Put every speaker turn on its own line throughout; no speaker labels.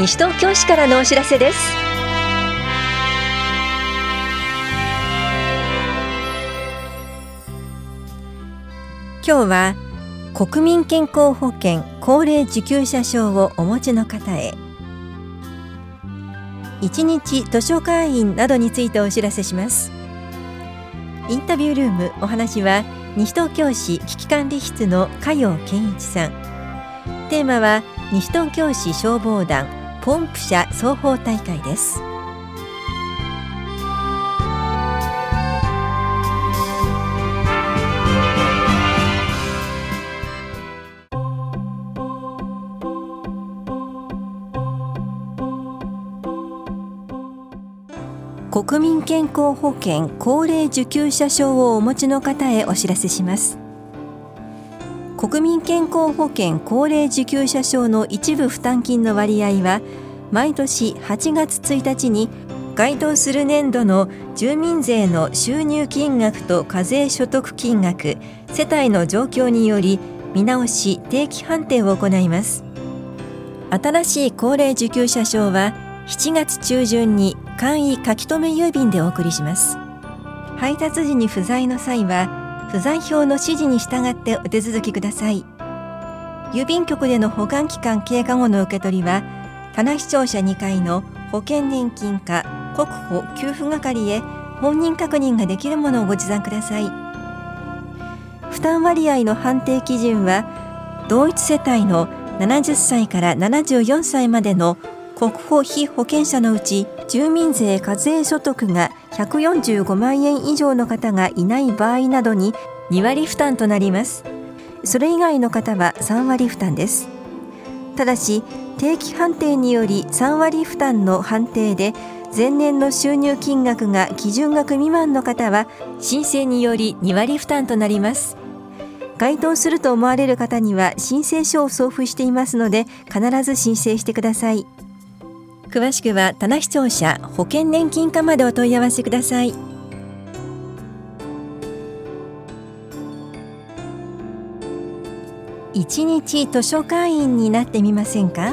西東京市からのお知らせです。今日は国民健康保険高齢受給者証をお持ちの方へ。一日図書会員などについてお知らせします。インタビュールームお話は西東京市危機管理室の加陽健一さん。テーマは西東京市消防団。ポンプ車双方大会です。国民健康保険高齢受給者証をお持ちの方へお知らせします。国民健康保険高齢受給者証の一部負担金の割合は毎年8月1日に該当する年度の住民税の収入金額と課税所得金額世帯の状況により見直し定期判定を行います。新しい高齢受給者証は7月中旬に簡易書留郵便でお送りします。配達時に不在の際は不在票の指示に従ってお手続きください。郵便局での保管期間経過後の受け取りは棚視聴者2階の保険年金課国保給付係へ本人確認ができるものをご持参ください。負担割合の判定基準は同一世帯の70歳から74歳までの国保被保険者のうち住民税課税所得が145万円以上の方がいない場合などに2割負担となります。それ以外の方は3割負担です。ただし定期判定により3割負担の判定で前年の収入金額が基準額未満の方は申請により2割負担となります。該当すると思われる方には申請書を送付していますので必ず申請してください。詳しくは棚視聴者保険年金課までお問い合わせください。一日図書会員になってみませんか？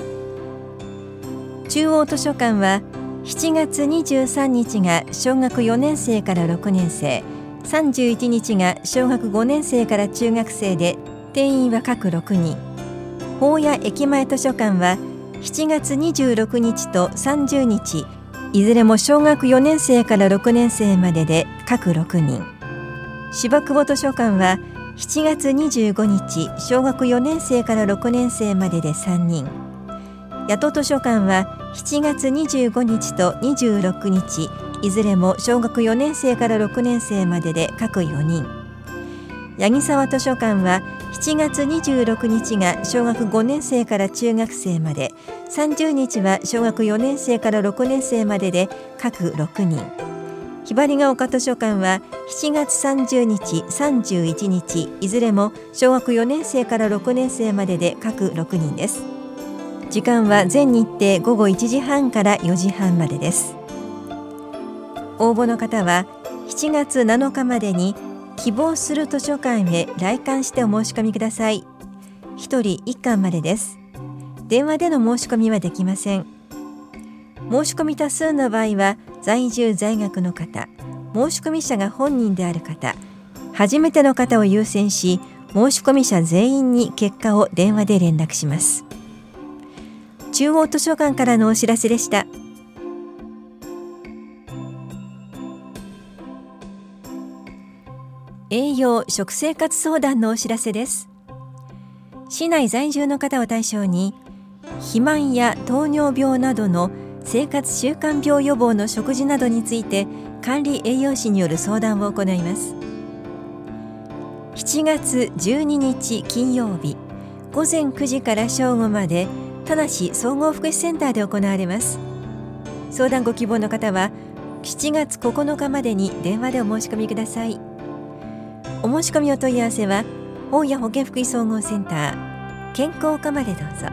中央図書館は7月23日が小学4年生から6年生31日が小学5年生から中学生で定員は各6人。法屋駅前図書館は7月26日と30日いずれも小学4年生から6年生までで各6人。芝久保図書館は7月25日小学4年生から6年生までで3人。八戸図書館は7月25日と26日いずれも小学4年生から6年生までで各4人。八木沢図書館は7月26日が小学5年生から中学生まで。30日は小学4年生から6年生までで各6人。ひばりが丘図書館は7月30日31日。いずれも小学4年生から6年生までで各6人です。時間は全日程午後1時半から4時半までです。応募の方は7月7日までに希望する図書館へ来館してお申し込みください。1人1巻までです。電話での申し込みはできません。申し込み多数の場合は在住在学の方申し込み者が本人である方初めての方を優先し申し込み者全員に結果を電話で連絡します。中央図書館からのお知らせでした。栄養食生活相談のお知らせです。市内在住の方を対象に肥満や糖尿病などの生活習慣病予防の食事などについて管理栄養士による相談を行います。7月12日金曜日午前9時から正午まで田梨総合福祉センターで行われます。相談ご希望の方は7月9日までに電話でお申し込みください。お申し込みお問い合わせは大谷保健福祉総合センター健康課までどうぞ。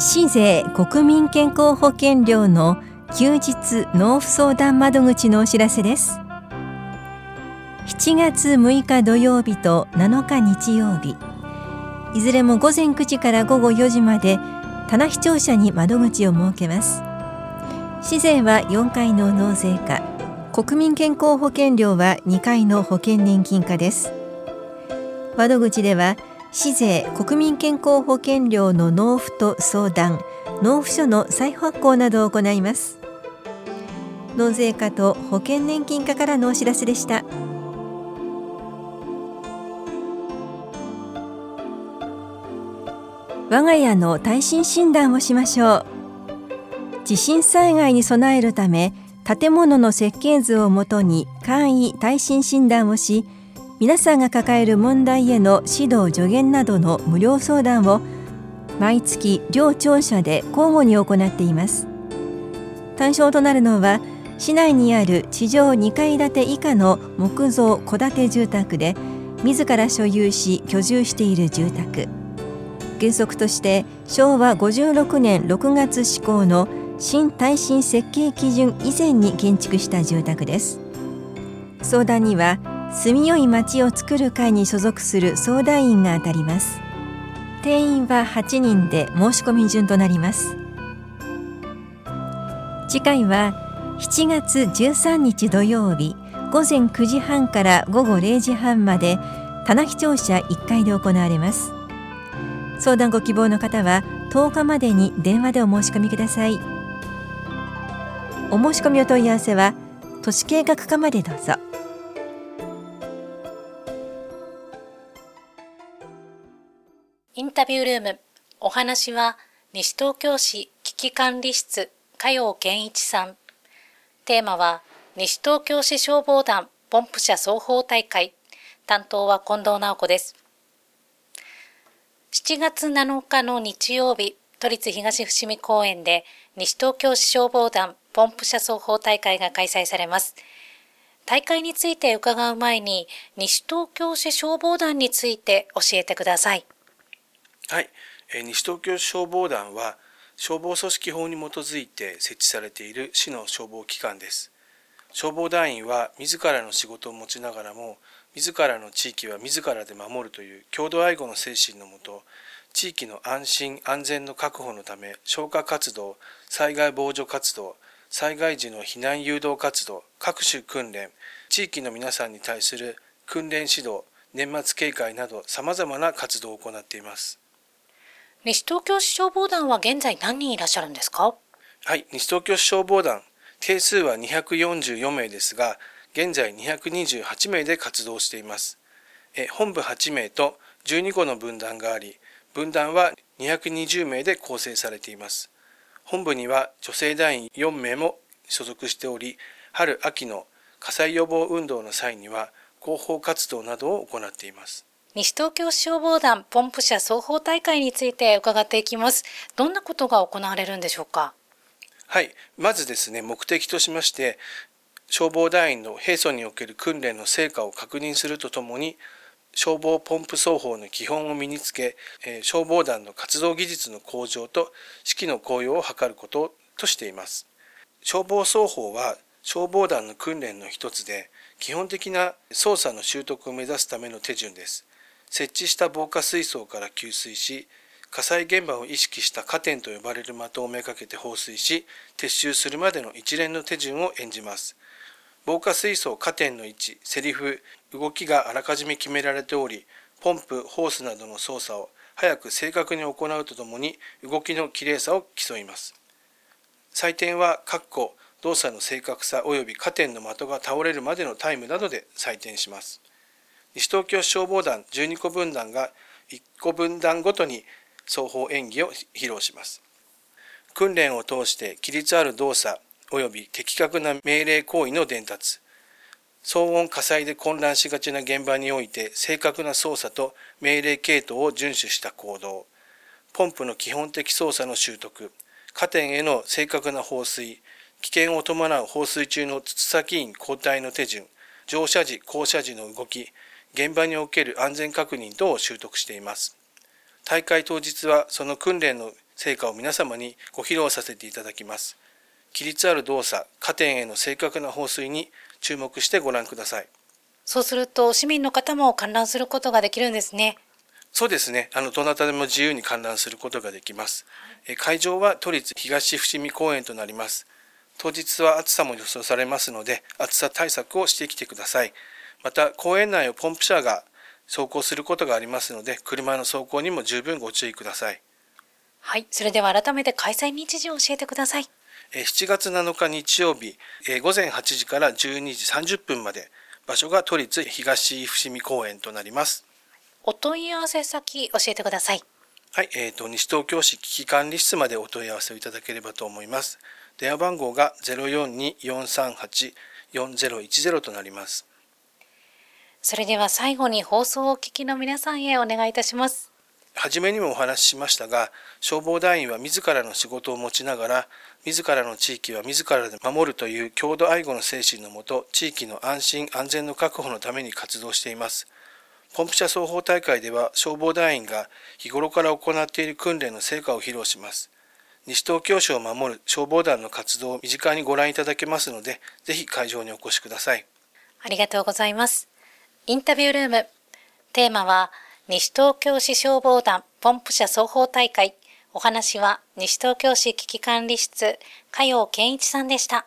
市税国民健康保険料の休日納付相談窓口のお知らせです。7月6日土曜日と7日日曜日。いずれも午前9時から午後4時まで棚視聴者に窓口を設けます。市税は4回の納税課国民健康保険料は2回の保険年金課です。窓口では市税国民健康保険料の納付と相談納付書の再発行などを行います。納税課と保険年金課からのお知らせでした。我が家の耐震診断をしましょう。地震災害に備えるため建物の設計図をもとに簡易耐震診断をし皆さんが抱える問題への指導助言などの無料相談を毎月両庁舎で交互に行っています。対象となるのは市内にある地上2階建て以下の木造戸建て住宅で自ら所有し居住している住宅。原則として昭和56年6月施行の新耐震設計基準以前に建築した住宅です。相談には住みよい町を作る会に所属する相談員が当たります。定員は8人で申し込み順となります。次回は7月13日土曜日午前9時半から午後0時半まで棚視聴者1階で行われます。相談ご希望の方は10日までに電話でお申し込みください。お申し込みお問い合わせは都市計画課までどうぞ。
インタビュールームお話は西東京市危機管理室加陽健一さん。テーマは西東京市消防団ポンプ車双方大会。担当は近藤直子です。7月7日の日曜日、都立東伏見公園で西東京市消防団ポンプ車奏法大会が開催されます。大会について伺う前に、西東京市消防団について教えてください。
はい、えー、西東京市消防団は消防組織法に基づいて設置されている市の消防機関です。消防団員は自らの仕事を持ちながらも自らの地域は自らで守るという共同愛護の精神のもと地域の安心安全の確保のため消火活動災害防除活動災害時の避難誘導活動各種訓練地域の皆さんに対する訓練指導年末警戒などさまざまな活動を行っています
西東京市消防団は現在何人いらっしゃるんですか？
はい西東京市消防団定数は244名ですが現在228名で活動しています。本部8名と12個の分団があり、分団は220名で構成されています。本部には女性団員4名も所属しており、春秋の火災予防運動の際には広報活動などを行っています。
西東京消防団ポンプ車双方大会について伺っていきます。どんなことが行われるんでしょうか？
はい。まずですね、目的としまして、消防団員の平素における訓練の成果を確認するとともに消防ポンプ奏法の基本を身につけ消防団の活動技術の向上と指揮の向用を図ることとしています。消防奏法は消防団の訓練の一つで基本的な操作の習得を目指すための手順です。設置した防火水槽から給水し火災現場を意識した加点と呼ばれる的をめかけて放水し撤収するまでの一連の手順を演じます。防火水槽加点の位置、セリフ、動きがあらかじめ決められており、ポンプ、ホースなどの操作を早く正確に行うとともに動きのきれいさを競います。採点は、括弧、動作の正確さ及び加点の的が倒れるまでのタイムなどで採点します。西東京消防団12個分団が1個分団ごとに双方演技を披露します。訓練を通して規律ある動作、及び的確な命令行為の伝達、騒音火災で混乱しがちな現場において正確な操作と命令系統を遵守した行動、ポンプの基本的操作の習得、加点への正確な放水、危険を伴う放水中の筒先員交代の手順、乗車時、降車時の動き、現場における安全確認等を習得しています。大会当日はその訓練の成果を皆様にご披露させていただきます。規律ある動作、加点への正確な放水に注目してご覧ください。
そうすると市民の方も観覧することができるんですね。
そうですね。あの、どなたでも自由に観覧することができます。え会場は都立東伏見公園となります。当日は暑さも予想されますので、暑さ対策をしてきてください。また、公園内をポンプ車が走行することがありますので、車の走行にも十分ご注意ください。
はい、それでは改めて開催日時を教えてください。
7月7日日曜日、午前8時から12時30分まで、場所が都立東伏見公園となります。
お問い合わせ先教えてください。
はい、えっ、ー、と、西東京市危機管理室までお問い合わせをいただければと思います。電話番号が042-438-4010となります。
それでは最後に放送をお聞きの皆さんへお願いいたします。
初めにもお話ししましたが、消防団員は自らの仕事を持ちながら、自らの地域は自らで守るという郷土愛護の精神のもと、地域の安心安全の確保のために活動しています。ポンプ車双方大会では消防団員が日頃から行っている訓練の成果を披露します。西東京市を守る消防団の活動を身近にご覧いただけますので、ぜひ会場にお越しください。
ありがとうございます。インタビュールーム。テーマは、西東京市消防団ポンプ車双方大会。お話は、西東京市危機管理室、加陽健一さんでした。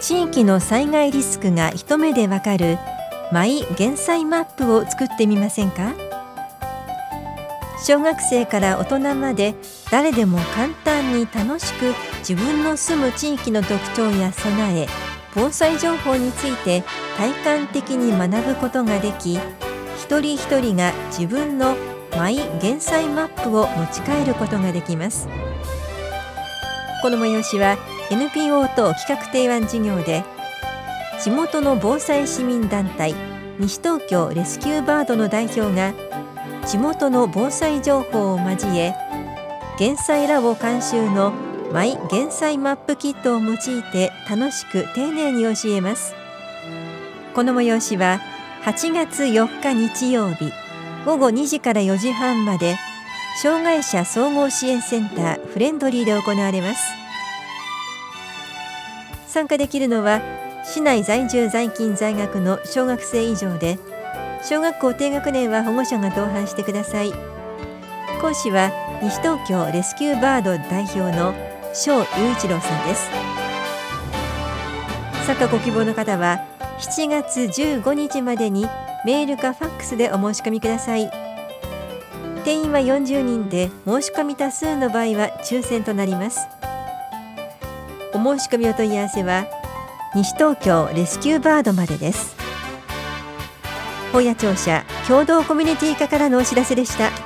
地域の災害リスクが一目でわかるマイ減災マップを作ってみませんか？小学生から大人まで誰でも簡単に楽しく自分の住む地域の特徴や備え防災情報について体感的に学ぶことができ一人一人が自分のマイ減災マップを持ち帰ることができます。この催しは NPO 等企画提案事業で地元の防災市民団体西東京レスキューバードの代表が地元の防災情報を交え減災ラボ監修のマイ減災マップキットを用いて楽しく丁寧に教えます。この催しは8月4日日曜日午後2時から4時半まで障害者総合支援センターフレンドリーで行われます。参加できるのは市内在住在勤在学の小学生以上で小学校低学年は保護者が同伴してください。講師は西東京レスキューバード代表の翔雄一郎さんです。参加ご希望の方は7月15日までにメールかファックスでお申し込みください。定員は40人で申し込み多数の場合は抽選となります。お申し込みお問い合わせは西東京レスキューバードまでです。本屋庁舎共同コミュニティ課からのお知らせでした。